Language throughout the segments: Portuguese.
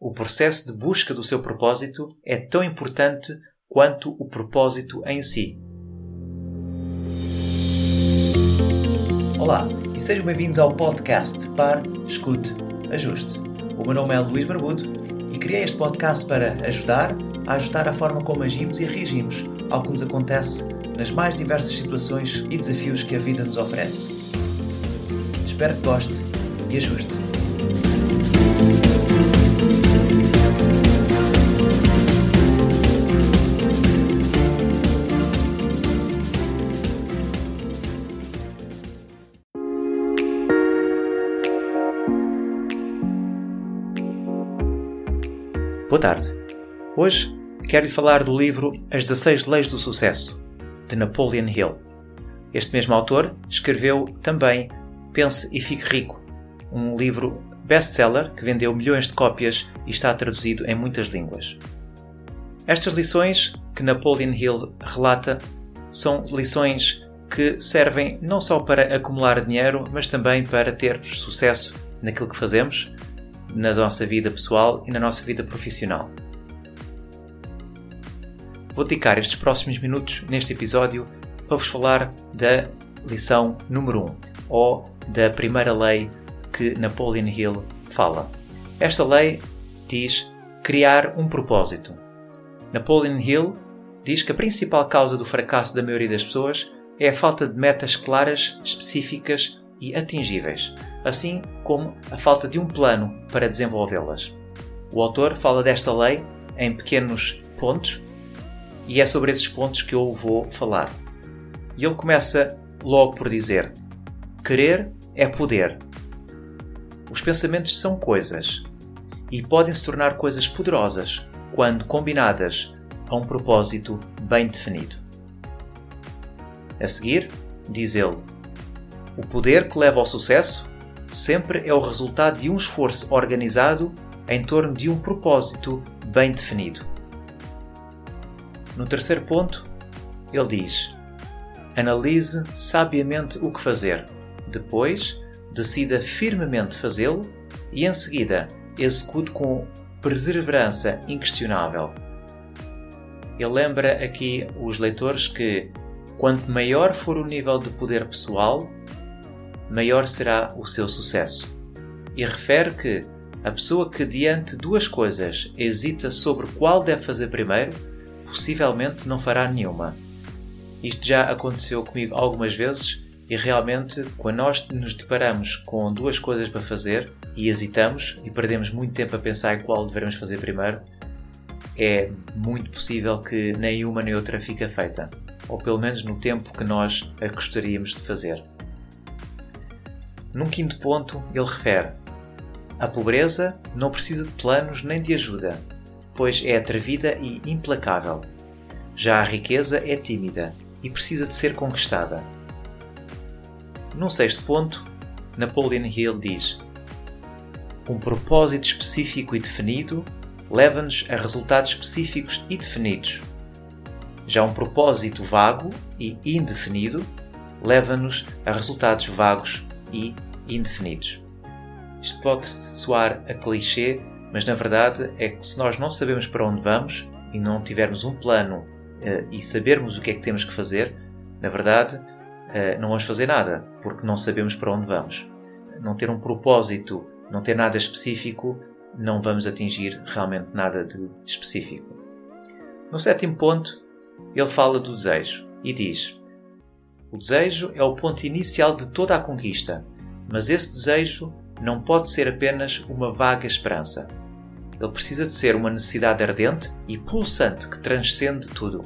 o processo de busca do seu propósito é tão importante quanto o propósito em si. Olá e sejam bem-vindos ao podcast Par, Escute, Ajuste. O meu nome é Luís Barbudo e criei este podcast para ajudar a ajustar a forma como agimos e reagimos ao que nos acontece nas mais diversas situações e desafios que a vida nos oferece. Espero que goste e ajuste. Boa tarde. Hoje quero-lhe falar do livro As 16 Leis do Sucesso, de Napoleon Hill. Este mesmo autor escreveu também Pense e Fique Rico, um livro best-seller que vendeu milhões de cópias e está traduzido em muitas línguas. Estas lições que Napoleon Hill relata são lições que servem não só para acumular dinheiro, mas também para termos sucesso naquilo que fazemos, na nossa vida pessoal e na nossa vida profissional. Vou dedicar estes próximos minutos neste episódio para vos falar da lição número 1, ou da primeira lei que Napoleon Hill fala. Esta lei diz criar um propósito. Napoleon Hill diz que a principal causa do fracasso da maioria das pessoas é a falta de metas claras, específicas e atingíveis, assim como a falta de um plano para desenvolvê-las. O autor fala desta lei em pequenos pontos e é sobre esses pontos que eu vou falar. E ele começa logo por dizer: Querer é poder. Os pensamentos são coisas e podem se tornar coisas poderosas quando combinadas a um propósito bem definido. A seguir, diz ele, o poder que leva ao sucesso sempre é o resultado de um esforço organizado em torno de um propósito bem definido. No terceiro ponto, ele diz: analise sabiamente o que fazer, depois decida firmemente fazê-lo e, em seguida, execute com perseverança inquestionável. Ele lembra aqui os leitores que, quanto maior for o nível de poder pessoal, maior será o seu sucesso. E refere que a pessoa que, diante duas coisas, hesita sobre qual deve fazer primeiro, possivelmente não fará nenhuma. Isto já aconteceu comigo algumas vezes e realmente, quando nós nos deparamos com duas coisas para fazer e hesitamos e perdemos muito tempo a pensar em qual devemos fazer primeiro, é muito possível que nem uma nem outra fique feita, ou pelo menos no tempo que nós a gostaríamos de fazer. Num quinto ponto, ele refere: A pobreza não precisa de planos nem de ajuda, pois é atrevida e implacável. Já a riqueza é tímida e precisa de ser conquistada. Num sexto ponto, Napoleon Hill diz: Um propósito específico e definido leva-nos a resultados específicos e definidos. Já um propósito vago e indefinido leva-nos a resultados vagos e indefinidos. Isto pode soar a clichê, mas na verdade é que se nós não sabemos para onde vamos e não tivermos um plano uh, e sabermos o que é que temos que fazer, na verdade uh, não vamos fazer nada, porque não sabemos para onde vamos. Não ter um propósito, não ter nada específico, não vamos atingir realmente nada de específico. No sétimo ponto, ele fala do desejo e diz: O desejo é o ponto inicial de toda a conquista, mas esse desejo não pode ser apenas uma vaga esperança. Ele precisa de ser uma necessidade ardente e pulsante que transcende tudo.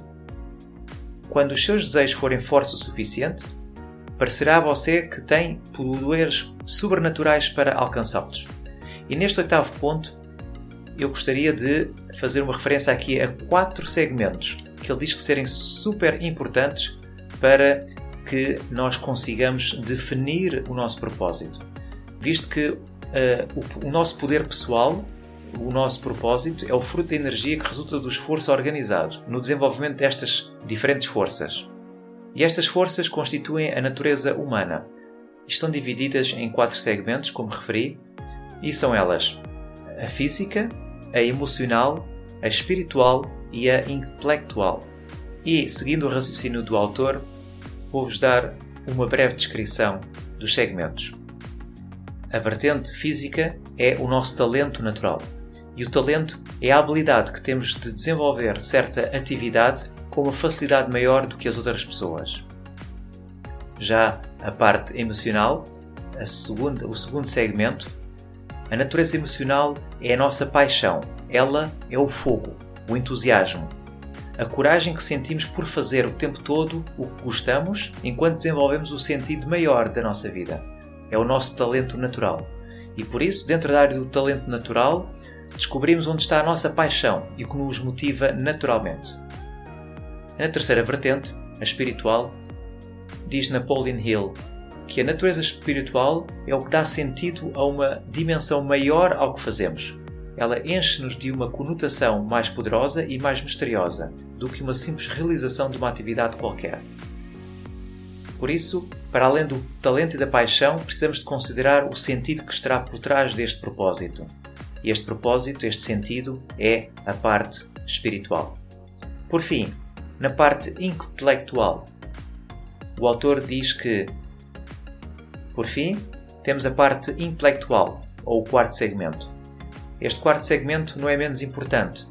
Quando os seus desejos forem fortes o suficiente, parecerá a você que tem poderes sobrenaturais para alcançá-los. E neste oitavo ponto, eu gostaria de fazer uma referência aqui a quatro segmentos que ele diz que serem super importantes para que nós consigamos definir o nosso propósito. Visto que uh, o, o nosso poder pessoal, o nosso propósito, é o fruto da energia que resulta do esforço organizado no desenvolvimento destas diferentes forças. E estas forças constituem a natureza humana. Estão divididas em quatro segmentos, como referi, e são elas a física, a emocional, a espiritual e a intelectual. E, seguindo o raciocínio do autor, vou-vos dar uma breve descrição dos segmentos. A vertente física é o nosso talento natural. E o talento é a habilidade que temos de desenvolver certa atividade com uma facilidade maior do que as outras pessoas. Já a parte emocional, a segunda, o segundo segmento, a natureza emocional é a nossa paixão. Ela é o fogo, o entusiasmo, a coragem que sentimos por fazer o tempo todo o que gostamos enquanto desenvolvemos o sentido maior da nossa vida. É o nosso talento natural. E por isso, dentro da área do talento natural, descobrimos onde está a nossa paixão e o que nos motiva naturalmente. Na terceira vertente, a espiritual, diz Napoleon Hill que a natureza espiritual é o que dá sentido a uma dimensão maior ao que fazemos. Ela enche-nos de uma conotação mais poderosa e mais misteriosa do que uma simples realização de uma atividade qualquer. Por isso, para além do talento e da paixão, precisamos de considerar o sentido que estará por trás deste propósito. E este propósito, este sentido, é a parte espiritual. Por fim, na parte intelectual, o autor diz que, por fim, temos a parte intelectual, ou o quarto segmento. Este quarto segmento não é menos importante,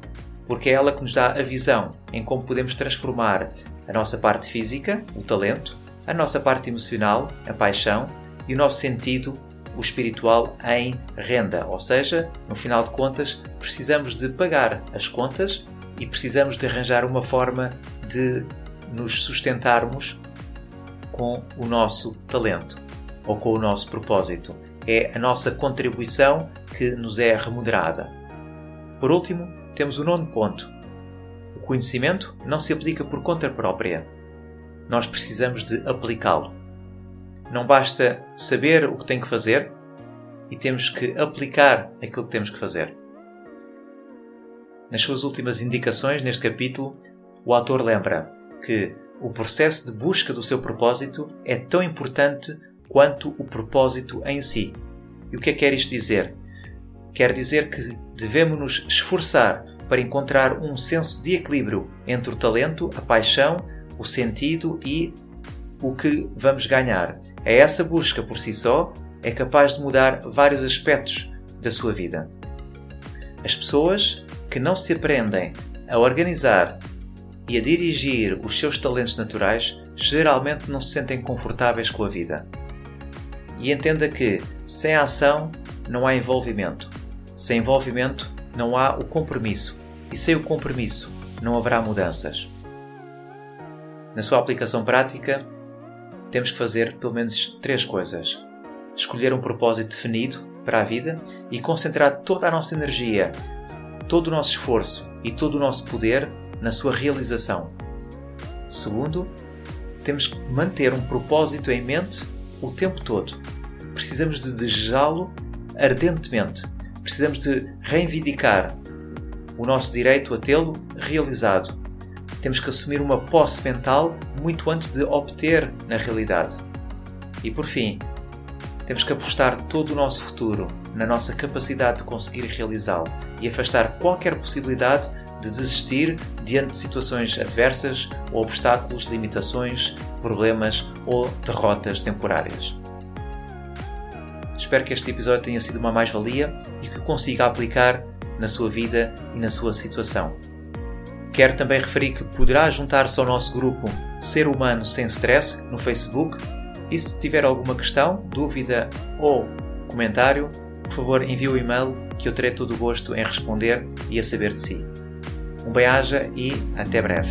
porque é ela que nos dá a visão em como podemos transformar a nossa parte física, o talento, a nossa parte emocional, a paixão, e o nosso sentido, o espiritual, em renda. Ou seja, no final de contas, precisamos de pagar as contas e precisamos de arranjar uma forma de nos sustentarmos com o nosso talento ou com o nosso propósito. É a nossa contribuição que nos é remunerada. Por último, temos o nono ponto. O conhecimento não se aplica por conta própria nós precisamos de aplicá-lo. Não basta saber o que tem que fazer e temos que aplicar aquilo que temos que fazer. Nas suas últimas indicações neste capítulo, o autor lembra que o processo de busca do seu propósito é tão importante quanto o propósito em si. E o que é que quer isto dizer? Quer dizer que devemos nos esforçar para encontrar um senso de equilíbrio entre o talento, a paixão o sentido e o que vamos ganhar. É essa busca por si só é capaz de mudar vários aspectos da sua vida. As pessoas que não se aprendem a organizar e a dirigir os seus talentos naturais geralmente não se sentem confortáveis com a vida. E entenda que sem ação não há envolvimento. Sem envolvimento não há o compromisso. E sem o compromisso não haverá mudanças. Na sua aplicação prática, temos que fazer pelo menos três coisas: escolher um propósito definido para a vida e concentrar toda a nossa energia, todo o nosso esforço e todo o nosso poder na sua realização. Segundo, temos que manter um propósito em mente o tempo todo. Precisamos de desejá-lo ardentemente. Precisamos de reivindicar o nosso direito a tê-lo realizado temos que assumir uma posse mental muito antes de obter na realidade. E por fim, temos que apostar todo o nosso futuro na nossa capacidade de conseguir realizá-lo e afastar qualquer possibilidade de desistir diante de situações adversas ou obstáculos, limitações, problemas ou derrotas temporárias. Espero que este episódio tenha sido uma mais-valia e que o consiga aplicar na sua vida e na sua situação. Quero também referir que poderá juntar-se ao nosso grupo Ser Humano Sem Stress no Facebook e se tiver alguma questão, dúvida ou comentário, por favor envie o e-mail que eu terei todo o gosto em responder e a saber de si. Um bem-aja e até breve.